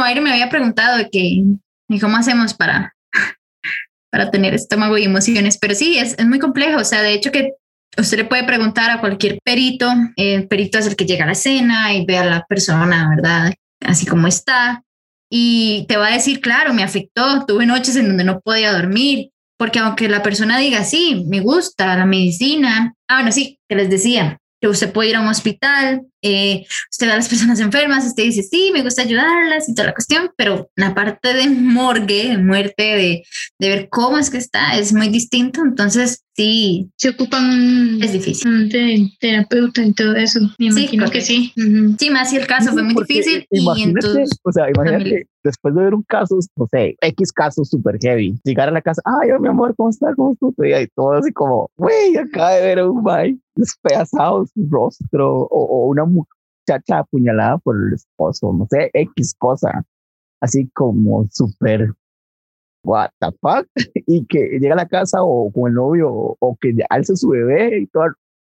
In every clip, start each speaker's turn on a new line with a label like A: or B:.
A: bueno, Aire me había preguntado de que, ¿y cómo hacemos para, para tener estómago y emociones? Pero sí, es, es muy complejo. O sea, de hecho que usted le puede preguntar a cualquier perito, el perito es el que llega a la escena y ve a la persona, ¿verdad? Así como está. Y te va a decir, claro, me afectó, tuve noches en donde no podía dormir, porque aunque la persona diga, sí, me gusta la medicina, ah, bueno, sí, que les decía, que usted puede ir a un hospital, eh, usted ve a las personas enfermas, usted dice, sí, me gusta ayudarlas y toda la cuestión, pero la parte de morgue, de muerte, de, de ver cómo es que está, es muy distinto. Entonces, sí.
B: Se ocupan
A: es difícil.
B: un terapeuta y todo eso. Me imagino que sí.
A: Sí, más si el caso fue muy difícil.
C: Y entonces, o sea, imagínate, después de ver un caso, no sé, X caso super heavy, llegar a la casa, ay, mi amor, ¿cómo estás? ¿Cómo estás? Y todo así como, güey, acaba de ver a un bye despedazado su rostro o, o una muchacha apuñalada por el esposo, no sé, X cosa, así como súper, what the fuck, y que llega a la casa o con el novio o, que alza su bebé y todo,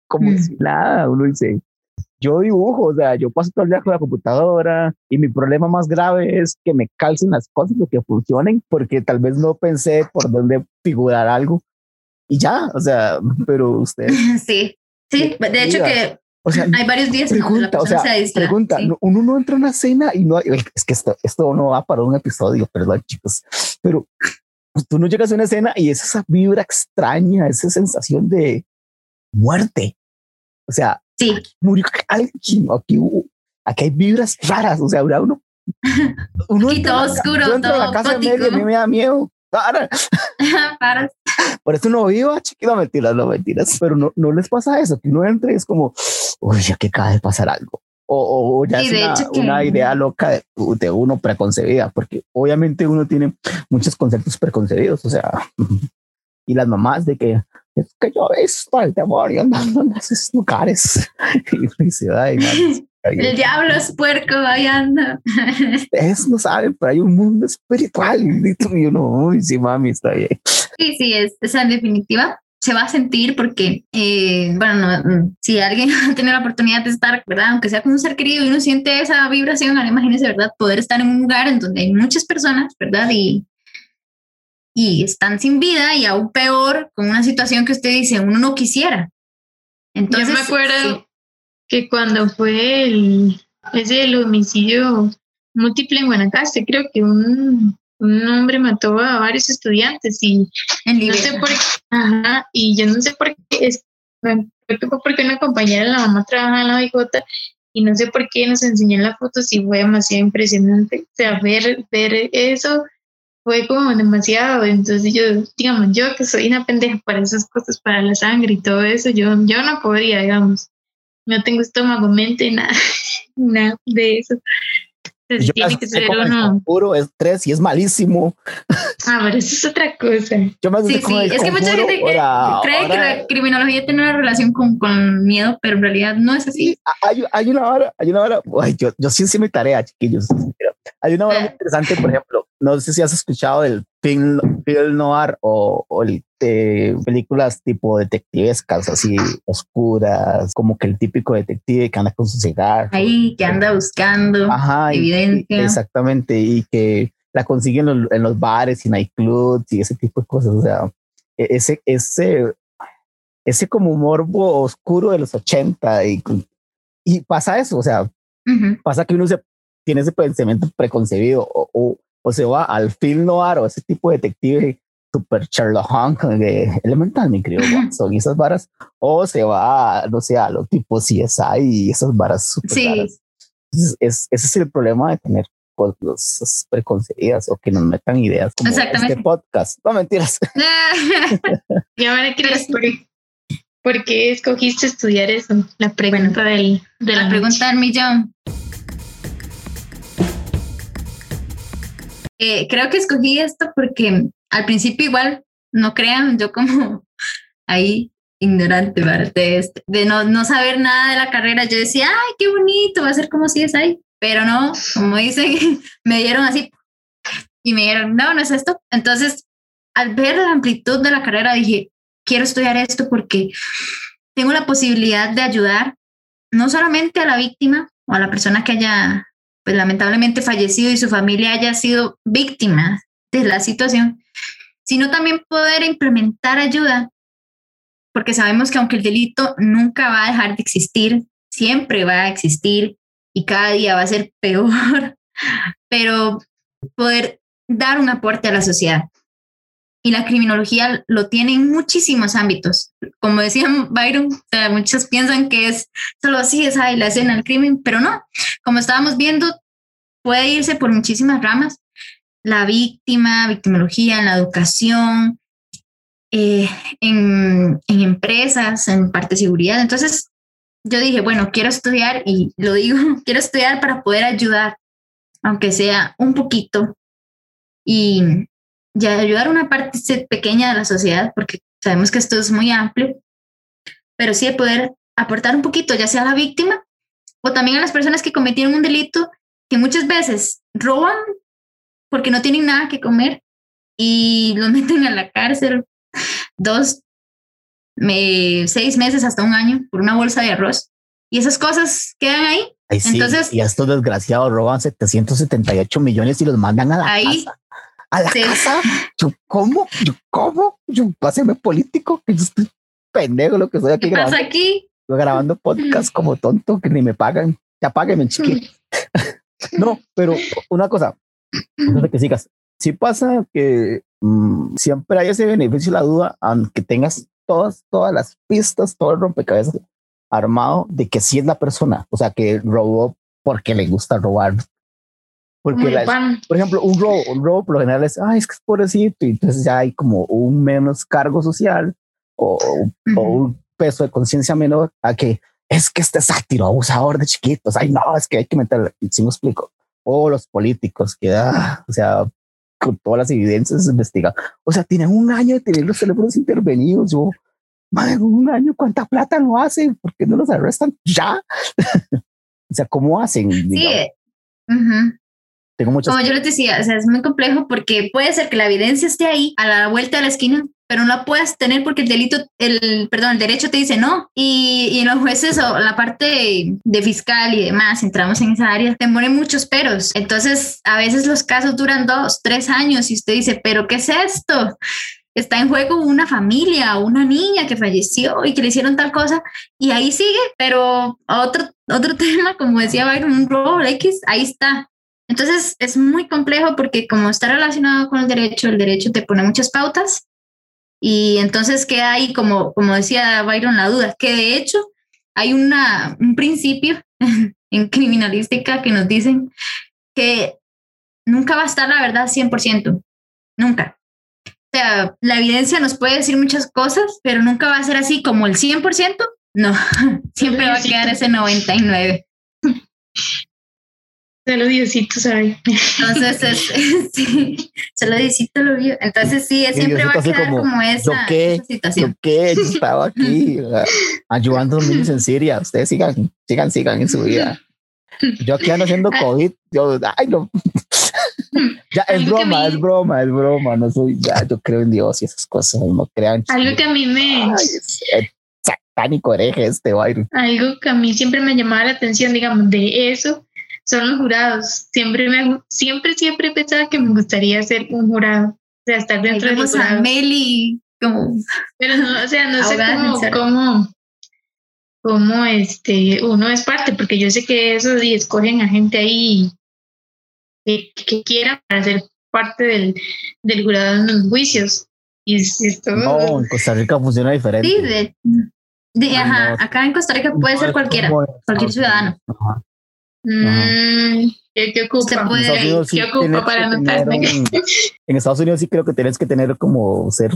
C: como mm. si nada, uno dice, yo dibujo, o sea, yo paso todo el día con la computadora y mi problema más grave es que me calcen las cosas, lo que funcionen, porque tal vez no pensé por dónde figurar algo y ya, o sea, pero usted.
A: Sí, sí, de hecho que o sea, hay varios días
C: pregunta, o sea, pregunta, uno no entra a una cena y no es que esto, esto no va para un episodio, perdón chicos, pero tú no llegas a una escena y es esa vibra extraña, esa sensación de muerte. O sea,
A: sí.
C: murió alguien, aquí, aquí hay vibras raras, o sea, uno,
A: uno y todo oscuro, todo
C: la casa medio, a mí me da miedo. Para.
A: Para.
C: Por eso no viva, chiquito, mentiras, no mentiras. Pero no, no les pasa eso, que uno entre y es como, uy, ya que acaba de pasar algo. O, o ya es una, una, idea loca de, de, uno preconcebida, porque obviamente uno tiene muchos conceptos preconcebidos, o sea, y las mamás de que es que yo he visto el demonio andando en esos lugares y felicidad y
A: el diablo es puerco, ahí anda.
C: Ustedes no saben, pero hay un mundo espiritual. Y uno, uy, sí, mami, está bien.
A: Sí, sí, es, esa en definitiva se va a sentir porque, eh, bueno, mm, si alguien tiene la oportunidad de estar, ¿verdad? Aunque sea con un ser querido y uno siente esa vibración, ahora imagínese, ¿verdad? Poder estar en un lugar en donde hay muchas personas, ¿verdad? Y, y están sin vida y aún peor con una situación que usted dice, uno no quisiera. Entonces,
B: Yo me acuerdo que cuando fue el, ese el homicidio múltiple en Guanacaste, creo que un, un hombre mató a varios estudiantes y no sé por qué, ajá, y yo no sé por qué, es, porque una compañera de la mamá trabaja en la BJ y no sé por qué nos enseñó la foto si fue demasiado impresionante. O sea, ver, ver eso fue como demasiado. Entonces yo, digamos, yo que soy una pendeja para esas cosas, para la sangre y todo eso, yo, yo no podría, digamos no tengo estómago, mente, nada, nada de eso. Entonces tiene que ser uno.
C: Puro es tres y es malísimo.
B: Ah, pero eso es otra cosa.
C: Yo me
A: sí, sí. Es que mucha gente cree que la criminología tiene una relación con, con, miedo, pero en realidad no es así.
C: hay, hay, una hora, hay una hora, ay, yo, yo sí hice mi tarea, chiquillos. Hay una hora muy interesante, por ejemplo, no sé si has escuchado del film, film noir o, o el de películas tipo detectivescas, así oscuras, como que el típico detective que anda con su cigarro.
A: Ahí, que anda buscando Ajá, evidencia.
C: exactamente, y que la consiguen en los, en los bares y nightclubs y ese tipo de cosas. O sea, e, ese, ese, ese como morbo oscuro de los 80 y, y pasa eso, o sea, pasa que uno se, tiene ese pensamiento preconcebido o, o, o se va al film noir o ese tipo de detective super Sherlock Holmes de Elemental, mi querido Watson, y esas varas, o se va, no sé, a lo tipo CSI y esas varas super
A: sí.
C: es, ese es el problema de tener cosas preconcebidas o que nos metan ideas como este podcast. No mentiras.
B: y ahora quieres por, por qué escogiste estudiar eso? La pregunta del,
A: de la, pregunta del millón. Eh, creo que escogí esto porque al principio igual, no crean, yo como ahí ignorante, De, de no, no, saber nada de la carrera, yo decía, ay, qué bonito, va a ser como si es ahí, pero no, como dicen, me dieron así y me dieron, no, no es esto. Entonces, al ver la amplitud de la carrera, dije, quiero estudiar esto porque tengo la posibilidad de ayudar no solamente a la víctima o a la persona que haya pues lamentablemente fallecido y su familia haya sido víctima de la situación, sino también poder implementar ayuda, porque sabemos que aunque el delito nunca va a dejar de existir, siempre va a existir y cada día va a ser peor, pero poder dar un aporte a la sociedad. Y la criminología lo tiene en muchísimos ámbitos. Como decía Byron, muchos piensan que es solo así, es ahí la escena del crimen, pero no. Como estábamos viendo, puede irse por muchísimas ramas. La víctima, victimología en la educación, eh, en, en, empresas, en parte de seguridad. Entonces, yo dije, bueno, quiero estudiar y lo digo, quiero estudiar para poder ayudar, aunque sea un poquito, y ya ayudar a una parte pequeña de la sociedad, porque sabemos que esto es muy amplio, pero sí de poder aportar un poquito, ya sea a la víctima o también a las personas que cometieron un delito que muchas veces roban porque no tienen nada que comer y los meten a la cárcel dos, seis meses hasta un año por una bolsa de arroz. Y esas cosas quedan ahí. Entonces,
C: y estos desgraciados roban 778 millones y los mandan a la ahí, casa. A la casa. Yo, ¿cómo? Yo, ¿cómo? Yo, páseme político, que yo estoy pendejo lo que estoy aquí
A: ¿Qué grabando. pasa aquí?
C: Estoy grabando podcast como tonto que ni me pagan. Ya páguenme, chiquito. no, pero una cosa, antes de que sigas, si pasa que mm, siempre hay ese beneficio la duda, aunque tengas todas, todas las pistas, todo el rompecabezas armado de que sí es la persona, o sea, que robó porque le gusta robar. Porque, por ejemplo, un robo, un robo por lo general es, ay, es que es pobrecito, y entonces ya hay como un menos cargo social o, o un peso de conciencia menor a que es que este sátiro abusador de chiquitos, ay, no, es que hay que meterle, si me explico, o los políticos que, ah, o sea, con todas las evidencias investigadas, o sea, tienen un año de tener los teléfonos intervenidos, yo, madre, un año, ¿cuánta plata no hacen? ¿Por qué no los arrestan ya? o sea, ¿cómo hacen?
A: Sí. Tengo muchas Como yo les decía, o sea, es muy complejo porque puede ser que la evidencia esté ahí a la vuelta de la esquina, pero no la puedas tener porque el delito, el, perdón, el derecho te dice no. Y, y los jueces o la parte de fiscal y demás, entramos en esa área, te ponen muchos peros. Entonces, a veces los casos duran dos, tres años y usted dice, pero ¿qué es esto? está en juego una familia, una niña que falleció y que le hicieron tal cosa y ahí sigue, pero otro, otro tema, como decía Byron, un robo X, ahí está. Entonces es muy complejo porque como está relacionado con el derecho, el derecho te pone muchas pautas y entonces queda ahí, como, como decía Byron, la duda, que de hecho hay una, un principio en criminalística que nos dicen que nunca va a estar la verdad 100%, nunca. O sea, la evidencia nos puede decir muchas cosas, pero nunca va a ser así como el 100%. No, siempre va a quedar ese 99.
B: Solo Diosito sabe.
A: Entonces, es, sí, solo Diosito lo vio. Entonces, sí, siempre va a quedar como, esa, situación.
C: Yo qué, yo estaba aquí ayudando a los niños en Siria. Ustedes sigan, sigan, sigan en su vida. Yo aquí ando haciendo COVID. Yo, ay, no. ya, es broma, es broma, es broma. No soy, ya, yo creo en Dios y esas cosas. No crean.
B: Algo que a mí me. Ay,
C: satánico hereje este baile.
B: Algo que a mí siempre me llamaba la atención, digamos, de eso son los jurados. Siempre me, siempre, siempre pensaba que me gustaría ser un jurado. O sea, estar dentro de los
A: a Meli como.
B: Pero no, o sea, no sé cómo, cómo, cómo, este, uno es parte, porque yo sé que esos y escogen a gente ahí que, que quiera para ser parte del, del jurado en los juicios. Y esto,
C: no, en Costa Rica funciona diferente.
A: Sí, de, ajá, acá en Costa Rica puede ser cualquiera, cualquier ciudadano.
B: Mm, ¿Qué, ocupa? ¿Qué ocupa para anotarme?
C: en Estados Unidos sí creo que tienes que tener como ser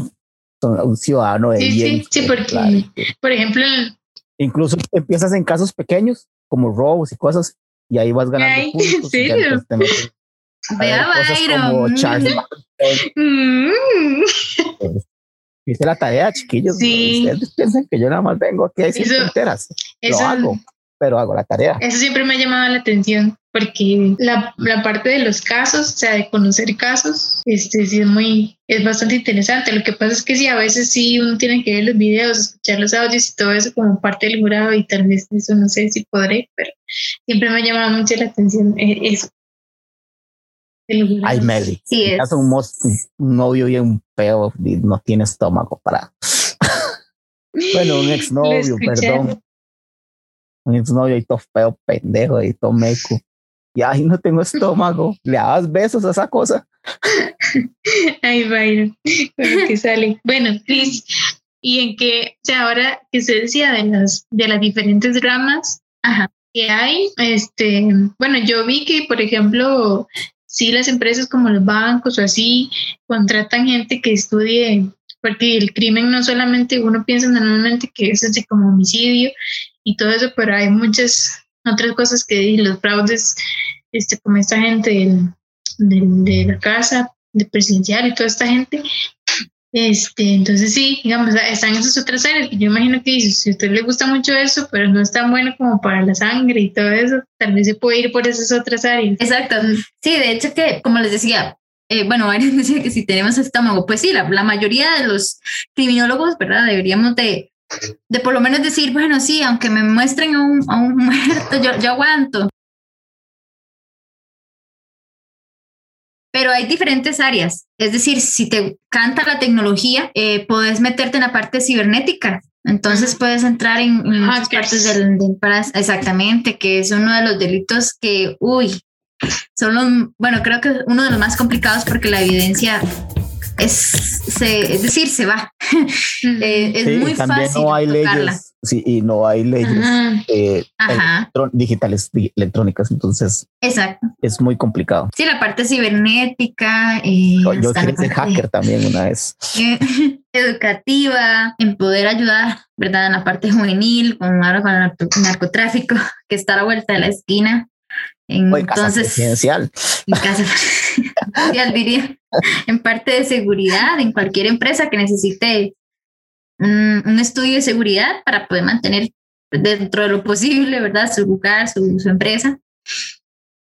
C: un ciudadano de
B: sí,
C: bien.
B: Sí, sí, porque, por ejemplo...
C: Incluso empiezas en casos pequeños, como robos y cosas, y ahí vas ganando Ay, puntos.
A: Vea Byron.
C: Mm. Hice la tarea, chiquillos. Sí. Ustedes piensan que yo nada más vengo aquí a decir fronteras. Lo hago pero hago la tarea.
B: Eso siempre me ha llamado la atención. porque la, la, parte de los casos, o sea, de conocer casos, este sí es muy, es bastante interesante. Lo que pasa es que sí, a veces sí uno tiene que ver los videos, escuchar los audios y todo eso como parte del jurado y tal vez eso no sé si podré, pero siempre me ha llamado mucho la atención eh, eso.
C: Ay, Meli.
A: Sí, es.
C: un, un novio y un peo no tiene estómago para. bueno, un exnovio, perdón. Un exnovio y todo feo, pendejo y todo meco y ahí no tengo estómago, le das besos a esa cosa.
B: Ay, Byron, con que sale. Bueno, Cris, y en que, o sea, ahora que se decía de las, de las diferentes ramas que hay, este, bueno, yo vi que, por ejemplo, sí las empresas como los bancos o así contratan gente que estudie, porque el crimen no solamente uno piensa normalmente que es así como homicidio y todo eso, pero hay muchas otras cosas que los fraudes, este, como esta gente de la casa, de presidencial y toda esta gente. Este, entonces sí, digamos, están esas otras áreas yo imagino que si a usted le gusta mucho eso, pero no es tan bueno como para la sangre y todo eso, tal vez se puede ir por esas otras áreas.
A: Exacto. Sí, de hecho que, como les decía, eh, bueno, varios decían que si tenemos estómago, pues sí, la, la mayoría de los criminólogos, ¿verdad? Deberíamos de de por lo menos decir, bueno, sí, aunque me muestren a un, a un muerto, yo, yo aguanto. Pero hay diferentes áreas. Es decir, si te canta la tecnología, eh, puedes meterte en la parte cibernética. Entonces puedes entrar en, muchas partes del, del, exactamente, que es uno de los delitos que, uy, son los, bueno, creo que uno de los más complicados porque la evidencia es, es decir, se va. Eh, es muy fácil.
C: No hay leyes, sí, y no hay leyes eh, digitales, electrónicas, entonces
A: Exacto.
C: es muy complicado.
A: Sí, la parte cibernética. Eh,
C: yo quiero ser hacker también una vez.
A: educativa, en poder ayudar, ¿verdad? En la parte juvenil, con, ahora con el narcotráfico, que está a la vuelta de la esquina.
C: Entonces, casa presidencial.
A: En casa diría, en parte de seguridad, en cualquier empresa que necesite un, estudio de seguridad para poder mantener dentro de lo posible, ¿verdad? Su lugar, su, empresa,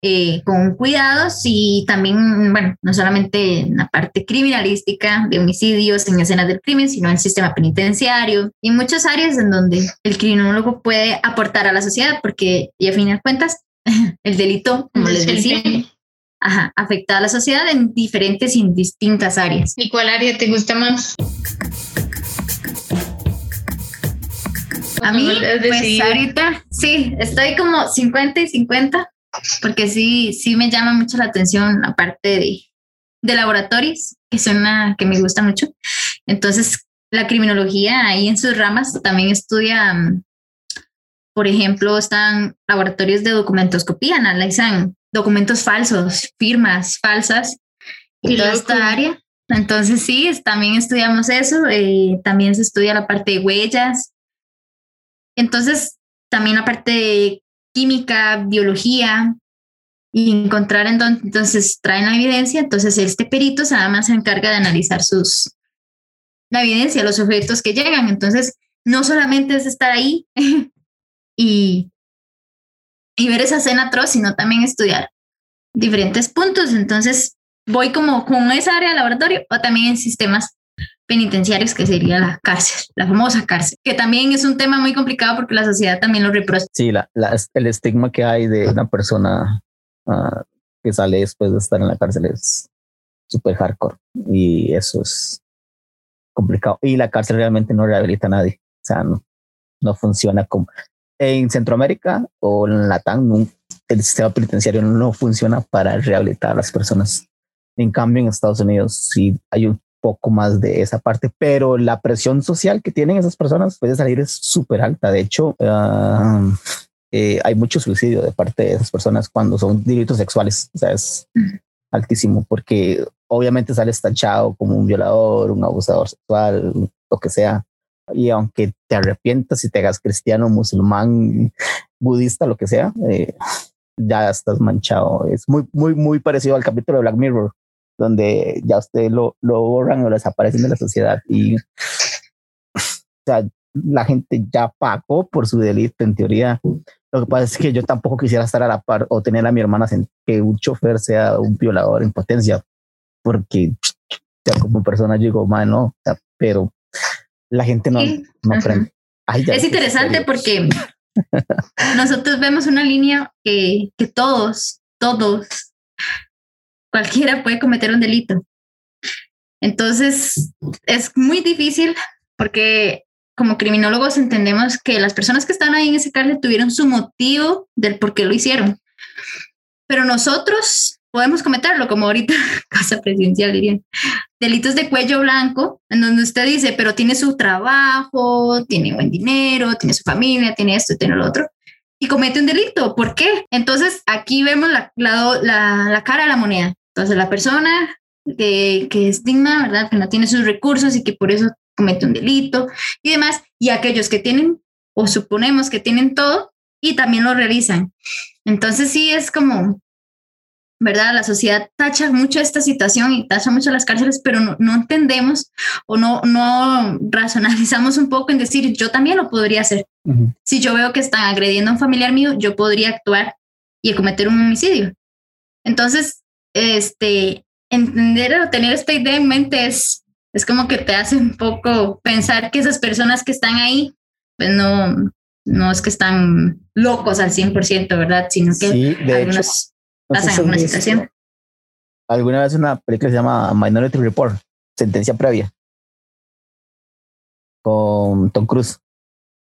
A: eh, con cuidados y también, bueno, no solamente en la parte criminalística de homicidios en escenas del crimen, sino en el sistema penitenciario y muchas áreas en donde el criminólogo puede aportar a la sociedad, porque, y a fin de cuentas, el delito, como les decía, ajá, afecta a la sociedad en diferentes y distintas áreas.
B: ¿Y cuál área te gusta más?
A: A mí, pues ahorita sí, estoy como 50 y 50, porque sí, sí me llama mucho la atención la parte de, de laboratorios, que es una que me gusta mucho. Entonces, la criminología ahí en sus ramas también estudia mm, por ejemplo, están laboratorios de documentoscopía, analizan documentos falsos, firmas falsas y toda esta área. Entonces sí, también estudiamos eso, eh, también se estudia la parte de huellas. Entonces, también la parte de química, biología, y encontrar entonces, entonces traen la evidencia, entonces este perito además se encarga de analizar sus, la evidencia, los objetos que llegan. Entonces, no solamente es estar ahí y, y ver esa escena atroz, sino también estudiar diferentes puntos. Entonces, voy como con esa área de laboratorio o también en sistemas penitenciarios, que sería la cárcel, la famosa cárcel, que también es un tema muy complicado porque la sociedad también lo reprocha.
C: Sí, la, el estigma que hay de una persona uh, que sale después de estar en la cárcel es súper hardcore y eso es complicado. Y la cárcel realmente no rehabilita a nadie, o sea, no, no funciona como en Centroamérica o en Latam, el sistema penitenciario no funciona para rehabilitar a las personas. En cambio, en Estados Unidos sí hay un poco más de esa parte, pero la presión social que tienen esas personas puede salir es súper alta. De hecho, eh, hay mucho suicidio de parte de esas personas cuando son delitos sexuales. O sea, es altísimo porque obviamente sales tachado como un violador, un abusador sexual, lo que sea y aunque te arrepientas y te hagas cristiano, musulmán, budista, lo que sea, eh, ya estás manchado. Es muy, muy, muy parecido al capítulo de Black Mirror, donde ya usted lo, lo borran o desaparecen de la sociedad. Y o sea, la gente ya pagó por su delito en teoría. Lo que pasa es que yo tampoco quisiera estar a la par o tener a mi hermana en que un chofer sea un violador en potencia, porque ya como persona yo digo, no, pero la gente no, no aprende.
A: es interesante porque nosotros vemos una línea que, que todos, todos, cualquiera puede cometer un delito. Entonces, es muy difícil porque como criminólogos entendemos que las personas que están ahí en ese cárcel tuvieron su motivo del por qué lo hicieron. Pero nosotros podemos cometerlo, como ahorita Casa Presidencial dirían, delitos de cuello blanco, en donde usted dice, pero tiene su trabajo, tiene buen dinero, tiene su familia, tiene esto, tiene lo otro, y comete un delito. ¿Por qué? Entonces aquí vemos la, la, cara de la moneda. Entonces la persona que, que es digna, ¿verdad? Que no tiene sus recursos y que por eso comete un delito y demás, y aquellos que tienen o suponemos que tienen todo y también lo realizan. Entonces sí es como ¿verdad? La sociedad tacha mucho esta situación y tacha mucho las cárceles, pero no, entendemos o no, no racionalizamos un poco en decir, yo también lo podría hacer. Si yo veo que están agrediendo a un familiar mío, yo podría actuar y cometer un homicidio. Entonces, este, entender o tener esta idea en mente es, es como que te hace un poco pensar que esas personas que están ahí, pues no, no es que están locos al 100%, ¿verdad? Sino que
C: sí, de
A: una situación.
C: Alguna vez una película se llama Minority Report, sentencia previa, con Tom Cruise.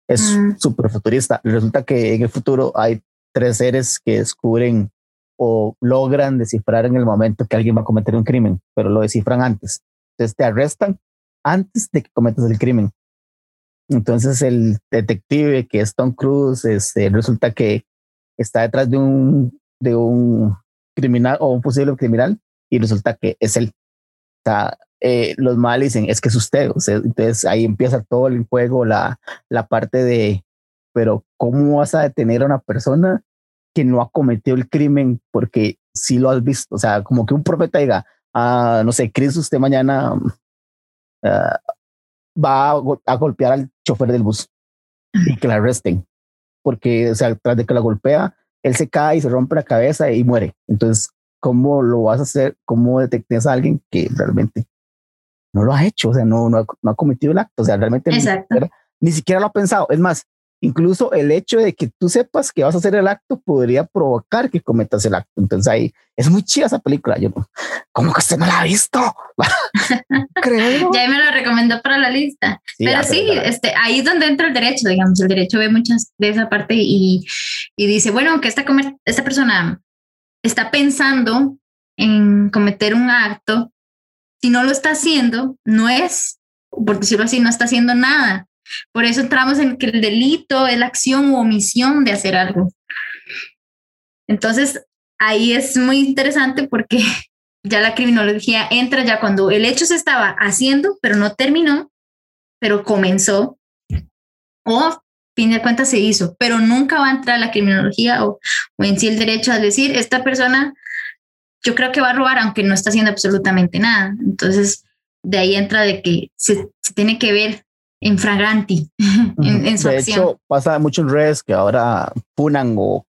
C: Es mm. súper futurista. Resulta que en el futuro hay tres seres que descubren o logran descifrar en el momento que alguien va a cometer un crimen, pero lo descifran antes. Entonces te arrestan antes de que cometas el crimen. Entonces el detective que es Tom Cruise este, resulta que está detrás de un de un criminal o un posible criminal y resulta que es él. O sea, eh, los males dicen, es que es usted. O sea, entonces ahí empieza todo el juego, la, la parte de, pero ¿cómo vas a detener a una persona que no ha cometido el crimen porque si lo has visto? O sea, como que un profeta diga, ah, no sé, Chris, usted mañana ah, va a, golpear al chofer del bus y que la arresten. Porque, o sea, tras de que la golpea, él se cae y se rompe la cabeza y muere. Entonces, ¿cómo lo vas a hacer? ¿Cómo detectas a alguien que realmente no lo ha hecho? O sea, no, no, ha, cometido el acto. O sea, realmente ni siquiera, lo ha pensado. Es más, incluso el hecho de que tú sepas que vas a hacer el acto podría provocar que cometas el acto. Entonces ahí es muy chida esa película. Yo ¿cómo que usted no la ha visto?
A: Creo. Ya me lo recomendó para la lista. Pero sí, este, ahí es donde entra el derecho, digamos. El derecho ve muchas de esa parte y, y dice, bueno, que esta, esta persona está pensando en cometer un acto, si no lo está haciendo, no es, por decirlo así, no está haciendo nada. Por eso entramos en que el delito es la acción u omisión de hacer algo. Entonces, ahí es muy interesante porque ya la criminología entra ya cuando el hecho se estaba haciendo, pero no terminó, pero comenzó, o fin de cuentas se hizo, pero nunca va a entrar la criminología o, en sí el derecho a decir, esta persona yo creo que va a robar aunque no está haciendo absolutamente nada. Entonces, de ahí entra de que se, se tiene que ver en fragranti en, su de hecho,
C: pasa mucho en redes que ahora punan o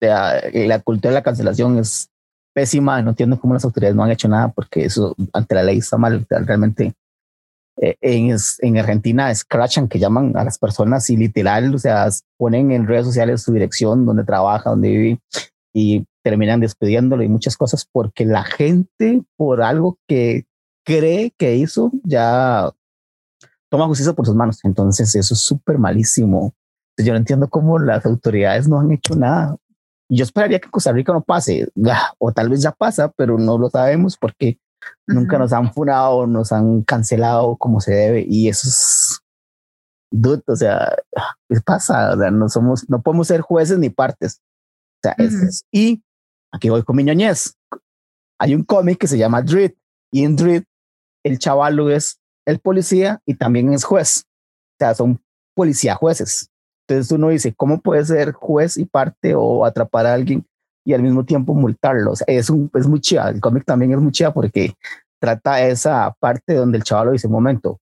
C: la cultura de la cancelación es pésima. No entiendo cómo las autoridades no han hecho nada porque eso ante la ley está mal. Realmente eh, en, en Argentina scratchan que llaman a las personas y literal, o sea, ponen en redes sociales su dirección, donde trabaja, donde vive y terminan despidiéndolo y muchas cosas porque la gente por algo que cree que hizo ya toma justicia por sus manos. Entonces eso es súper malísimo. Yo no entiendo cómo las autoridades no han hecho nada. Y yo esperaría que Costa Rica no pase, o tal vez ya pasa, pero no lo sabemos porque nunca nos han funado, nos han cancelado como se debe. Y eso es, dude, o sea, ¿qué pasa? O sea, no somos, no podemos ser jueces ni partes. O sea, es, y aquí voy con mi ñoñez. Hay un cómic que se llama Dread y en Dread el chaval es el policía y también es juez. O sea, son policía jueces. Entonces uno dice, ¿cómo puede ser juez y parte o atrapar a alguien y al mismo tiempo multarlo? O sea, es, un, es muy chida. El cómic también es muy chida porque trata esa parte donde el chaval dice, un momento,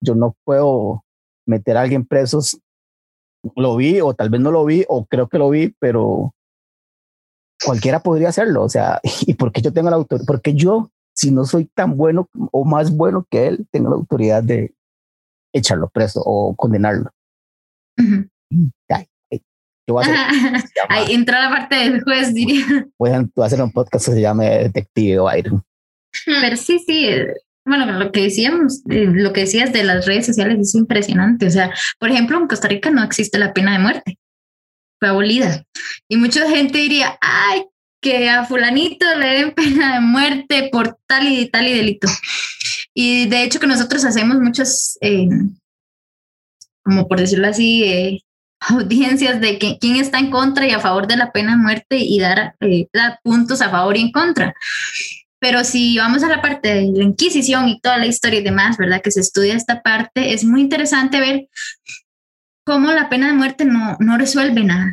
C: yo no puedo meter a alguien preso, lo vi o tal vez no lo vi o creo que lo vi, pero cualquiera podría hacerlo. O sea, ¿y por qué yo tengo la autoridad? Porque yo, si no soy tan bueno o más bueno que él, tengo la autoridad de echarlo preso o condenarlo.
A: Ahí entra la parte del juez, diría.
C: Voy a, hacer un podcast que se llame Detective Byron.
A: Pero sí, sí. Bueno, lo que decíamos, eh, lo que decías de las redes sociales es impresionante. O sea, por ejemplo, en Costa Rica no existe la pena de muerte. Fue abolida. Y mucha gente diría, ay, que a fulanito le den pena de muerte por tal y tal y delito. Y de hecho que nosotros hacemos muchas, eh, como por decirlo así, eh, audiencias de que, quién está en contra y a favor de la pena de muerte y dar, eh, dar puntos a favor y en contra. Pero si vamos a la parte de la Inquisición y toda la historia y demás, ¿verdad? Que se estudia esta parte, es muy interesante ver cómo la pena de muerte no, no resuelve nada,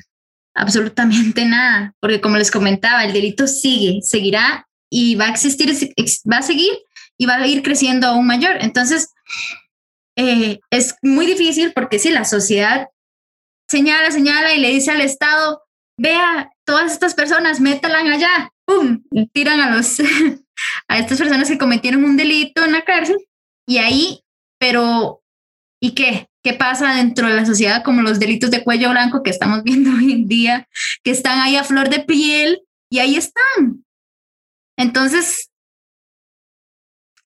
A: absolutamente nada, porque como les comentaba, el delito sigue, seguirá y va a existir, va a seguir y va a ir creciendo aún mayor. Entonces, eh, es muy difícil porque si la sociedad señala, señala y le dice al Estado, vea, todas estas personas, métalas allá, ¡pum! Tiran a los a estas personas que cometieron un delito en la cárcel y ahí, pero ¿y qué? ¿Qué pasa dentro de la sociedad como los delitos de cuello blanco que estamos viendo hoy en día, que están ahí a flor de piel y ahí están? Entonces,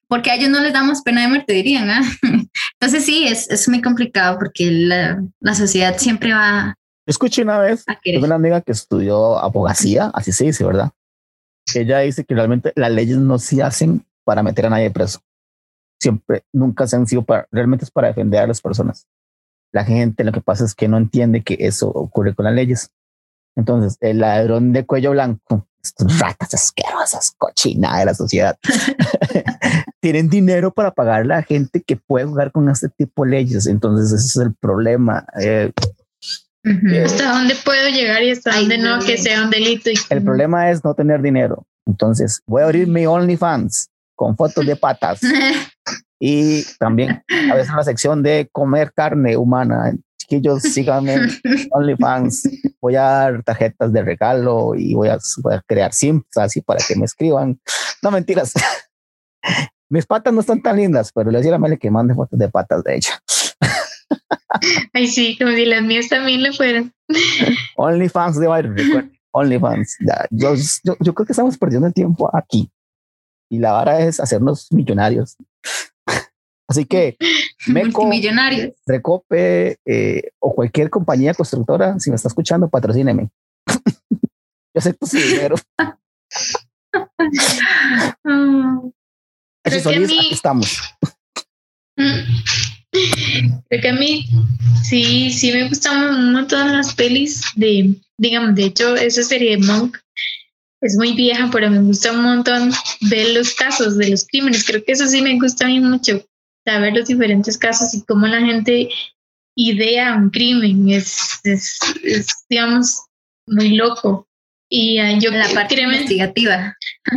A: porque a ellos no les damos pena de muerte, dirían. ¿ah? Entonces sí, es, es muy complicado porque la, la sociedad siempre va...
C: Escuché una vez, tengo una amiga que estudió abogacía, así se dice, ¿verdad? Ella dice que realmente las leyes no se hacen para meter a nadie preso. Siempre, nunca se han sido para, realmente es para defender a las personas. La gente lo que pasa es que no entiende que eso ocurre con las leyes. Entonces, el ladrón de cuello blanco, ratas asquerosas, cochina de la sociedad, tienen dinero para pagar a la gente que puede jugar con este tipo de leyes. Entonces, ese es el problema.
B: Eh, eh, ¿Hasta dónde puedo llegar y hasta dónde no, que sea un delito?
C: El problema es no tener dinero. Entonces, voy a abrir mi OnlyFans con fotos de patas. y también a veces una sección de comer carne humana. Chiquillos, síganme OnlyFans. Voy a dar tarjetas de regalo y voy a, voy a crear simps así para que me escriban. No mentiras. Mis patas no están tan lindas, pero le decía a Mele que mande fotos de patas de ella.
B: Ay, sí, como si las mías también le fueran.
C: OnlyFans de Byron, OnlyFans. Yo, yo, yo, creo que estamos perdiendo el tiempo aquí. Y la vara es hacernos millonarios. Así que
A: Meco.
C: Recope eh, o cualquier compañía constructora, si me está escuchando, patrocíneme. yo acepto su dinero. aquí estamos.
B: Creo que a mí sí, sí me gustan un montón las pelis de, digamos, de hecho, esa serie de Monk es muy vieja, pero me gusta un montón ver los casos de los crímenes. Creo que eso sí me gusta a mí mucho, saber los diferentes casos y cómo la gente idea un crimen. Es, es, es digamos, muy loco. Y uh, yo
A: la parte investigativa.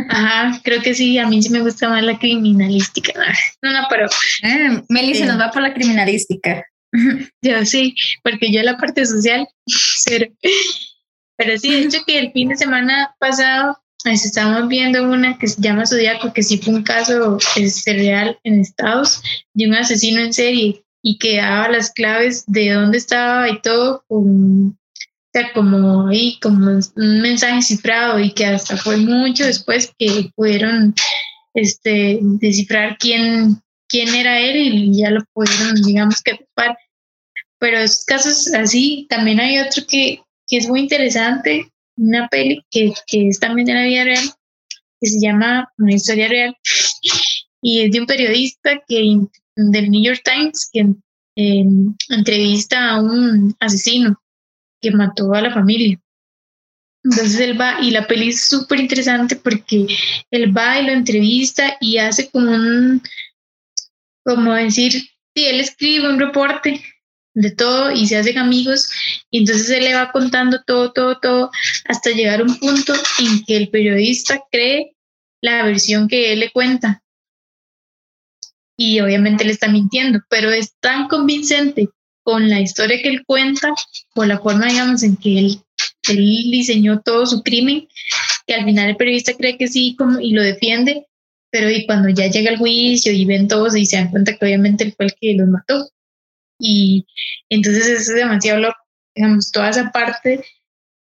B: Ajá, creo que sí, a mí sí me gusta más la criminalística. No, no, pero...
A: Eh, Meli se nos va por la criminalística.
B: Yo sí, porque yo la parte social, cero. Pero sí, de hecho que el fin de semana pasado estamos viendo una que se llama Zodíaco, que sí fue un caso este, real en Estados de un asesino en serie y que daba las claves de dónde estaba y todo con sea, como ahí, como un mensaje cifrado y que hasta fue mucho después que pudieron este, descifrar quién, quién era él y ya lo pudieron, digamos que tapar. Pero esos casos así, también hay otro que, que es muy interesante, una peli que, que es también de la vida real, que se llama Una historia real, y es de un periodista que del New York Times que em, entrevista a un asesino que mató a la familia. Entonces él va, y la peli es súper interesante porque él va y lo entrevista y hace como un, como decir, sí, él escribe un reporte de todo y se hacen amigos y entonces él le va contando todo, todo, todo hasta llegar a un punto en que el periodista cree la versión que él le cuenta. Y obviamente le está mintiendo, pero es tan convincente con la historia que él cuenta, por la forma, digamos, en que él, él diseñó todo su crimen, que al final el periodista cree que sí como, y lo defiende, pero y cuando ya llega el juicio y ven todos y se dan cuenta que obviamente él fue el que los mató. Y entonces eso es demasiado loco, digamos, toda esa parte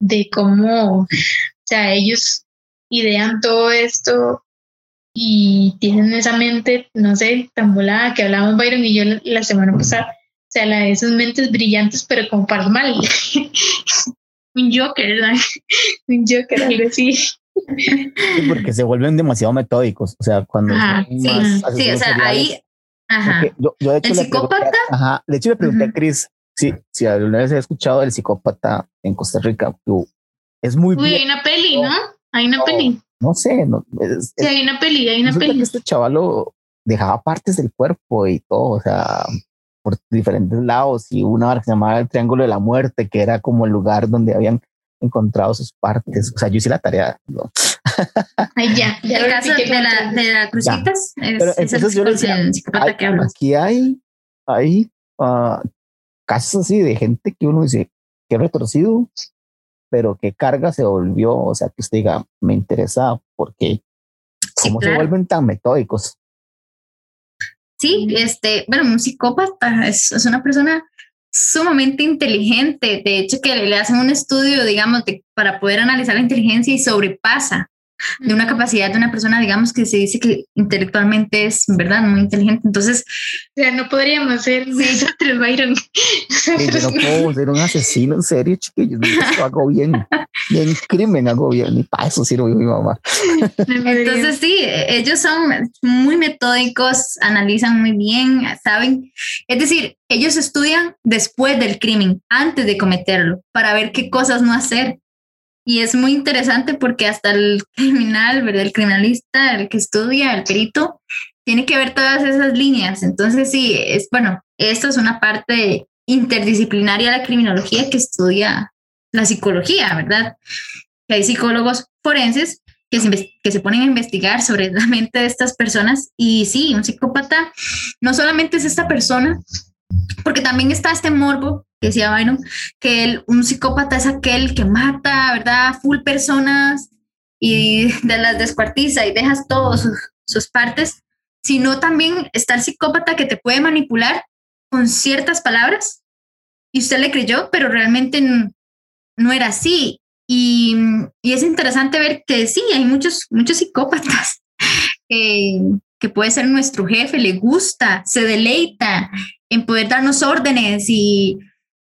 B: de cómo, o sea, ellos idean todo esto y tienen esa mente, no sé, tan volada que hablábamos Byron y yo la, semana pasada. O sea, la de esas mentes brillantes, pero como para mal. un Joker, ¿verdad? un Joker, algo así.
C: porque se vuelven demasiado metódicos. O sea, cuando.
A: sí, sí, o sea, ahí. Ajá.
C: Yo, yo de hecho
A: ¿El psicópata?
C: Ajá. De hecho, le pregunté a Chris si, si alguna vez he escuchado el psicópata en Costa Rica. Es muy
B: Uy, hay una peli, ¿no? Hay una peli.
C: No sé. No,
B: sí, hay una peli, hay una peli.
C: Que este chavalo dejaba partes del cuerpo y todo, o sea, por diferentes lados. Y una hora que se llamaba el Triángulo de la Muerte, que era como el lugar donde habían encontrado sus partes. O sea, yo hice la tarea. ¿no?
B: Ay, ya,
A: ya. El caso de la, de la crucitas. Es,
C: Pero entonces yo le decía, hay, que aquí hay, hay uh, casos así de gente que uno dice que retorcido, pero que carga se volvió, o sea, que usted diga, me interesa porque cómo se vuelven tan metódicos.
A: Sí, este, bueno, un psicópata es, es, una persona sumamente inteligente. De hecho, que le, hacen un estudio, digamos, de, para poder analizar la inteligencia y sobrepasa de una capacidad de una persona, digamos, que se dice que intelectualmente es, ¿verdad?, muy inteligente. Entonces,
B: o sea, no podríamos ser sí. nosotros, Byron.
C: yo no puedo ser un asesino en serio, chiquillos. Yo hago bien, bien crimen, hago bien. Ni para eso sirve mi mamá.
A: Entonces, sí, ellos son muy metódicos, analizan muy bien, saben. Es decir, ellos estudian después del crimen, antes de cometerlo, para ver qué cosas no hacer y es muy interesante porque hasta el criminal, ¿verdad? El criminalista, el que estudia, el perito, tiene que ver todas esas líneas. Entonces, sí, es bueno, esto es una parte interdisciplinaria de la criminología que estudia la psicología, ¿verdad? Que hay psicólogos forenses que se, que se ponen a investigar sobre la mente de estas personas. Y sí, un psicópata no solamente es esta persona, porque también está este morbo que decía Byron, que el, un psicópata es aquel que mata, ¿verdad? Full personas y de las descuartiza y dejas todas sus, sus partes, sino también está el psicópata que te puede manipular con ciertas palabras y usted le creyó, pero realmente no, era así. Y, y, es interesante ver que sí, hay muchos, muchos psicópatas eh, que puede ser nuestro jefe, le gusta, se deleita en poder darnos órdenes y,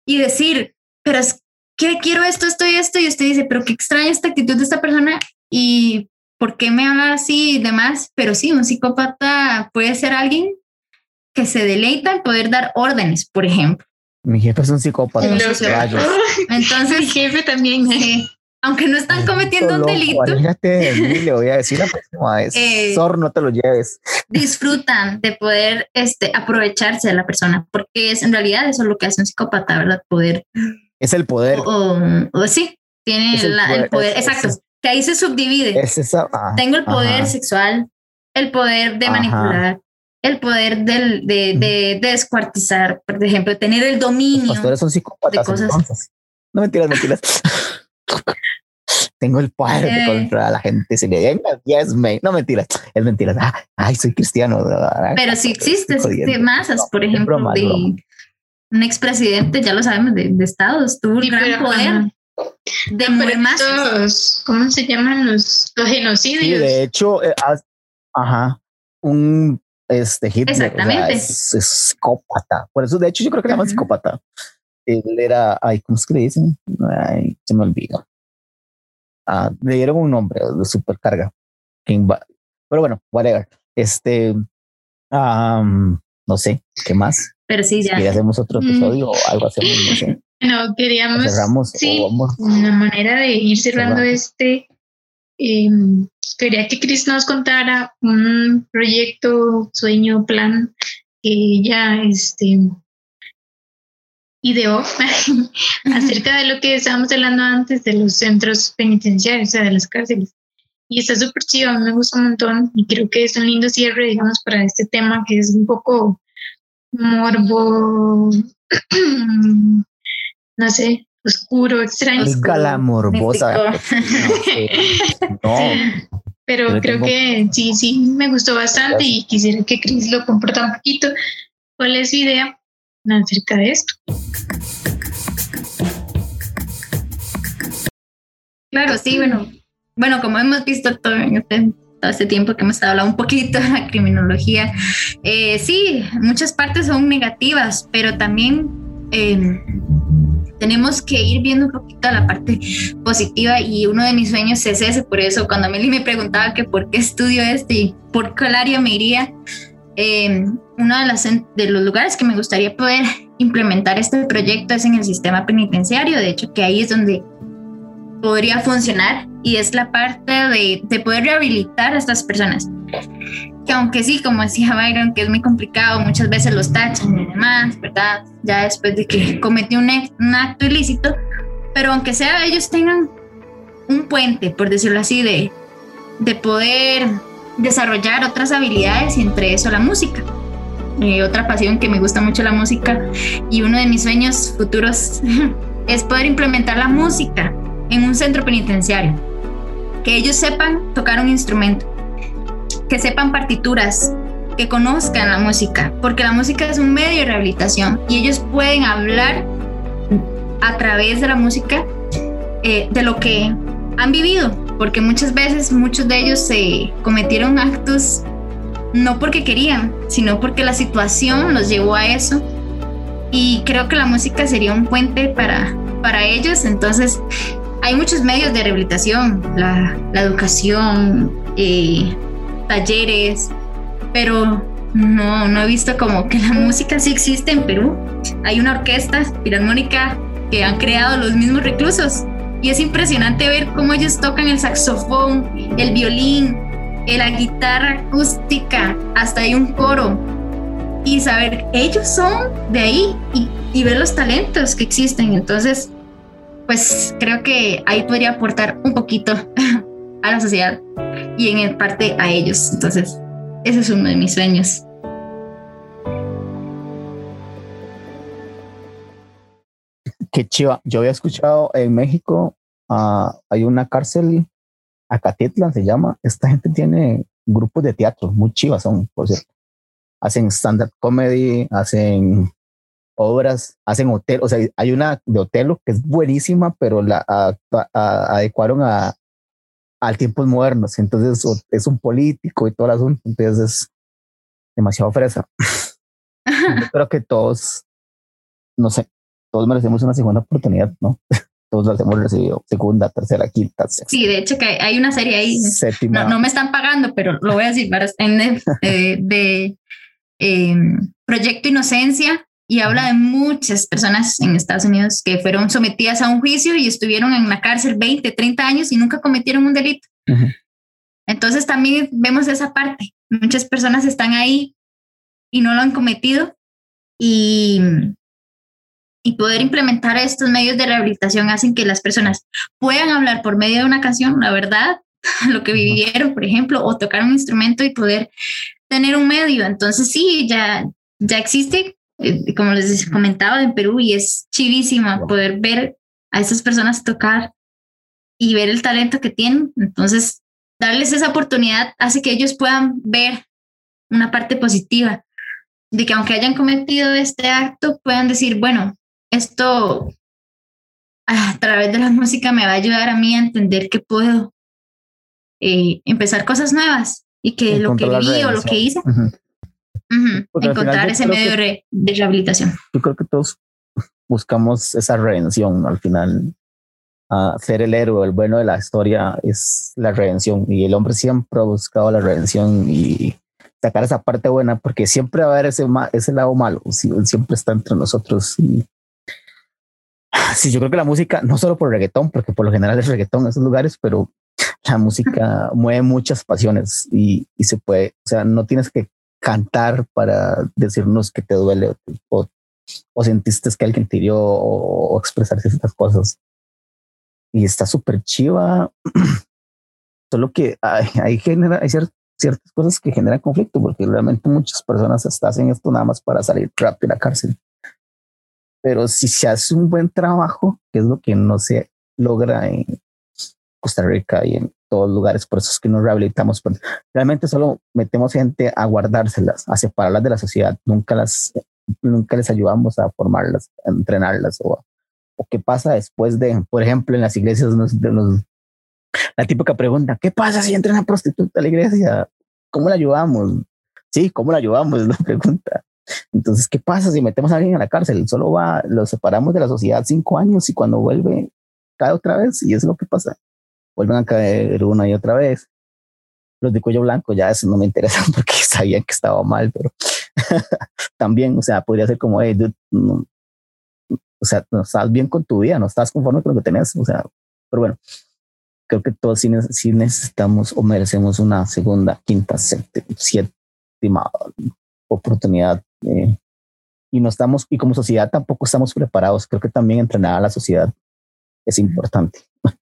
A: y decir, pero es que quiero esto, esto y esto, y usted dice, pero qué extraña esta actitud de esta persona y por qué me habla así y demás, pero sí, un psicópata puede ser alguien que se deleita en poder dar órdenes, por ejemplo.
C: Mi jefe es un psicópata.
A: Entonces,
B: mi jefe también.
A: Sí aunque no están cometiendo un delito.
C: Fíjate, le voy a decir la próxima vez, eh, no te lo lleves.
A: Disfrutan de poder este, aprovecharse de la persona, porque es en realidad eso es lo que hace un psicópata, ¿verdad? Poder.
C: Es el poder.
A: O, sí, tiene el poder, exacto, que ahí se subdivide.
C: Es esa,
A: ah, Tengo el poder sexual, el poder de manipular, el poder de, de, descuartizar, por ejemplo, tener el dominio. Los
C: pastores son psicópatas. De cosas. No mentiras, mentiras. tengo el poder de eh. controlar a la gente. Si le venga, yes, me. No mentiras, es mentira. Ah, ay, soy cristiano.
A: Pero si existe de masas, por ejemplo, de un expresidente, ya lo sabemos, de, Estados, tuvo un gran poder. De masas.
B: ¿Cómo se llaman los, los genocidios? Sí,
C: de hecho, eh, ajá, un este Hitler
A: Exactamente.
C: es, psicópata. Por eso, de hecho, yo creo que le llaman psicópata. Él era, ay, ¿cómo es que le dicen? Ay, se me olvidó. Ah, le dieron un nombre de supercarga. Pero bueno, whatever. Este, no sé, ¿qué más?
A: Pero sí, ya.
C: Si hacemos otro mm. episodio o algo hacemos, no sé.
B: No, queríamos. Cerramos, sí, una manera de ir cerrando este. Em, quería que Chris nos contara un proyecto, sueño, plan que ella este, ideó acerca de lo que estábamos hablando antes de los centros penitenciarios, o sea, de las cárceles. Y está súper chido, a mí me gusta un montón y creo que es un lindo cierre, digamos, para este tema que es un poco morbo, no sé, oscuro, extraño. Es
C: galamorbosa.
B: no. Pero creo que sí, sí, me gustó bastante y quisiera que Chris lo comparta un poquito. ¿Cuál es su idea acerca de esto?
A: Claro, sí, bueno, bueno, como hemos visto todo, este, todo este tiempo que hemos hablado un poquito de la criminología, eh, sí, muchas partes son negativas, pero también eh, tenemos que ir viendo un poquito la parte positiva y uno de mis sueños es ese, por eso cuando Meli me preguntaba que por qué estudio este y por qué área me iría, eh, uno de, de los lugares que me gustaría poder implementar este proyecto es en el sistema penitenciario, de hecho que ahí es donde podría funcionar y es la parte de, de poder rehabilitar a estas personas que aunque sí, como decía Byron, que es muy complicado, muchas veces los tachan y demás, ¿verdad? Ya después de que cometió un, un acto ilícito, pero aunque sea ellos tengan un puente, por decirlo así, de, de poder desarrollar otras habilidades y entre eso la música. Eh, otra pasión que me gusta mucho la música y uno de mis sueños futuros es poder implementar la música en un centro penitenciario. Que ellos sepan tocar un instrumento que sepan partituras, que conozcan la música, porque la música es un medio de rehabilitación y ellos pueden hablar a través de la música eh, de lo que han vivido, porque muchas veces muchos de ellos se cometieron actos no porque querían, sino porque la situación los llevó a eso. Y creo que la música sería un puente para, para ellos. Entonces, hay muchos medios de rehabilitación, la, la educación, eh, talleres, pero no, no he visto como que la música sí existe en Perú. Hay una orquesta filarmónica que han creado los mismos reclusos y es impresionante ver cómo ellos tocan el saxofón, el violín, la guitarra acústica, hasta hay un coro y saber ellos son de ahí y, y ver los talentos que existen. Entonces, pues creo que ahí podría aportar un poquito a la sociedad y en parte a ellos. Entonces, ese es uno de mis sueños.
C: Qué chiva. Yo había escuchado en México, uh, hay una cárcel, Acatitlan se llama. Esta gente tiene grupos de teatro, muy chivas son, por cierto. Hacen stand-up comedy, hacen obras, hacen hotel, o sea, hay una de Otelo que es buenísima, pero la adecuaron a, al tiempos modernos. Entonces es un político y todo el asunto. Entonces es demasiado fresa. Yo creo que todos, no sé, todos merecemos una segunda oportunidad, ¿no? Todos las hemos recibido, segunda, tercera, quinta, sexta.
A: Sí, de hecho que hay una serie ahí. No, no, me están pagando, pero lo voy a decir, en, de, de eh, Proyecto Inocencia, y habla de muchas personas en Estados Unidos que fueron sometidas a un juicio y estuvieron en la cárcel 20, 30 años y nunca cometieron un delito. Entonces también vemos esa parte. Muchas personas están ahí y no lo han cometido y, y poder implementar estos medios de rehabilitación hacen que las personas puedan hablar por medio de una canción, la verdad, lo que vivieron, por ejemplo, o tocar un instrumento y poder tener un medio. Entonces sí, ya, ya existe eh, como les comentaba, en Perú y es chivísima poder ver a esas personas tocar y ver el talento que tienen. Entonces, darles esa oportunidad hace que ellos puedan ver una parte positiva de que aunque hayan cometido este acto, puedan decir, bueno, esto a través de la música me va a ayudar a mí a entender que puedo eh, empezar cosas nuevas y que lo que viví o lo que hice Encontrar ese medio de rehabilitación.
C: Yo creo que todos buscamos esa redención al final. ser el héroe, el bueno de la historia es la redención y el hombre siempre ha buscado la redención y sacar esa parte buena porque siempre va a haber ese, ese lado malo, siempre está entre nosotros y sí, yo creo que la música, no solo por reggaetón, porque por lo general es reggaetón en esos lugares, pero la música mueve muchas pasiones y, y se puede, o sea, no tienes que cantar para decirnos que te duele o, o sentiste que alguien te hirió o, expresar ciertas cosas. Y está súper chiva. Solo que hay, genera, hay ciertas cosas que generan conflicto porque realmente muchas personas hacen esto nada más para salir rápido de la cárcel. Pero si se hace un buen trabajo, que es lo que no se logra en Costa Rica y en todos lugares, por eso es que nos rehabilitamos. Realmente solo metemos gente a guardárselas, a separarlas de la sociedad, nunca las, nunca les ayudamos a formarlas, a entrenarlas o, o qué pasa después de, por ejemplo, en las iglesias de los, la típica pregunta, ¿qué pasa si entra una prostituta a la iglesia? ¿Cómo la ayudamos? Sí, ¿cómo la ayudamos? Es la pregunta. Entonces, ¿qué pasa si metemos a alguien a la cárcel? Solo va, lo separamos de la sociedad cinco años y cuando vuelve cae otra vez y es lo que pasa. Vuelven a caer una y otra vez. Los de cuello blanco ya eso no me interesan porque sabían que estaba mal, pero también, o sea, podría ser como, hey, o sea, no estás bien con tu vida, no estás conforme con lo que tenés, o sea, pero bueno, creo que todos sí, necesitamos o merecemos una segunda, quinta, séptima oportunidad eh, y no estamos, y como sociedad tampoco estamos preparados. Creo que también entrenar a la sociedad es importante.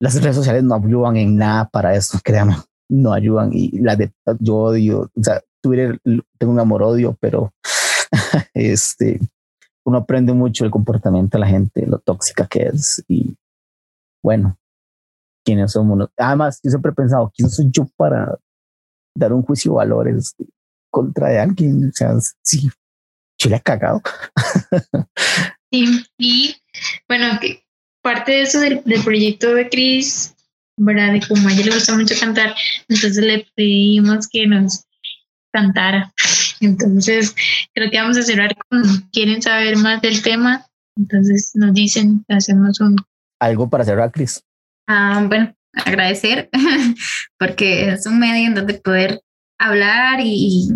C: Las redes sociales no ayudan en nada para eso, créanme, no ayudan. Y la de yo odio, o sea, Twitter tengo un amor odio, pero este uno aprende mucho el comportamiento de la gente, lo tóxica que es y bueno, quiénes somos. Además, yo siempre he pensado, ¿quién soy yo para dar un juicio de valores contra de alguien? O sea, sí, le ha cagado.
B: sí, y bueno, que parte de eso del, proyecto de Cris, ¿verdad? De como a ella le gusta mucho cantar, entonces le pedimos que nos cantara. Entonces, creo que vamos a cerrar con, quieren saber más del tema, entonces nos dicen, hacemos un...
C: Algo para cerrar, Cris.
A: Ah, bueno, agradecer, porque es un medio en donde poder hablar y,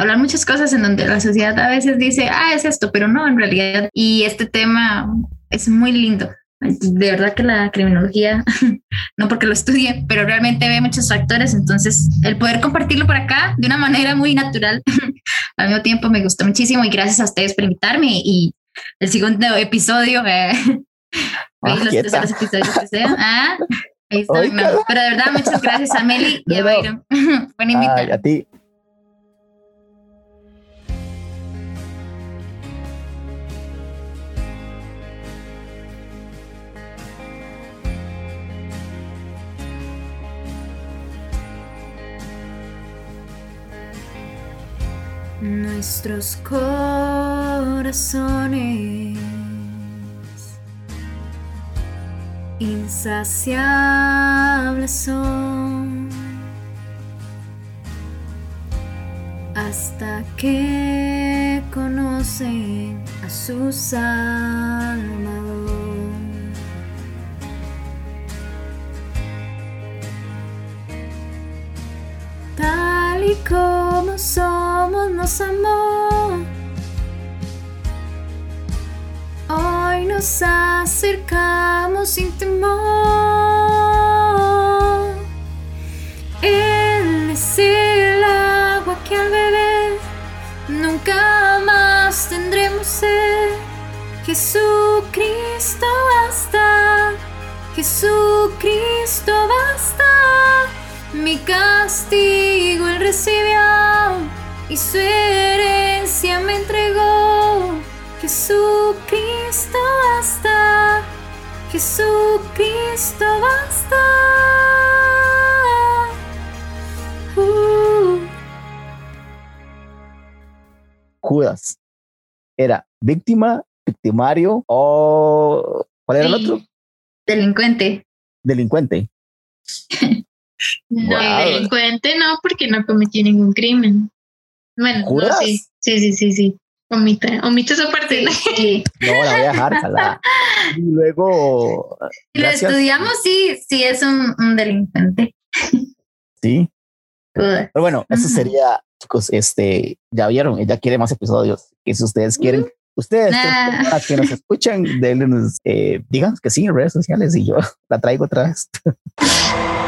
A: hablar muchas cosas en donde la sociedad a veces dice, ah, es esto, pero no, en realidad. Y este tema es muy lindo. De verdad que la criminología, no porque lo estudie, pero realmente ve muchos factores. Entonces, el poder compartirlo por acá de una manera muy natural, al mismo tiempo me gustó muchísimo y gracias a ustedes por invitarme. Y el segundo episodio, eh, ah, los terceros episodios que sean. Ah, ahí está. pero de verdad, muchas gracias a Meli y a Byron. Buena invitación.
C: A ti.
D: Nuestros corazones insaciables son hasta que conocen a su Salvador. Tal y como somos nos amó. Hoy nos acercamos sin temor. Él es el agua que al beber nunca más tendremos sed. Jesucristo basta, Jesucristo basta. Mi castigo él recibió y su herencia me entregó. Jesucristo Jesucristo basta. Uh.
C: Judas era víctima, victimario o ¿cuál era el otro?
A: Delincuente.
C: Delincuente.
B: No, delincuente no, porque no cometí ningún crimen. Bueno, no, sí, sí, sí, sí, sí. Omita, omita esa parte.
C: Sí. No, la voy a dejar, Y luego.
A: Si lo estudiamos, sí, sí es un, delincuente.
C: Sí. Pero bueno, eso sería, chicos, este, ya vieron, ella quiere más episodios. Que si ustedes quieren, ustedes que nos escuchan, denles, eh, digan que sí en redes sociales y yo la traigo otra vez.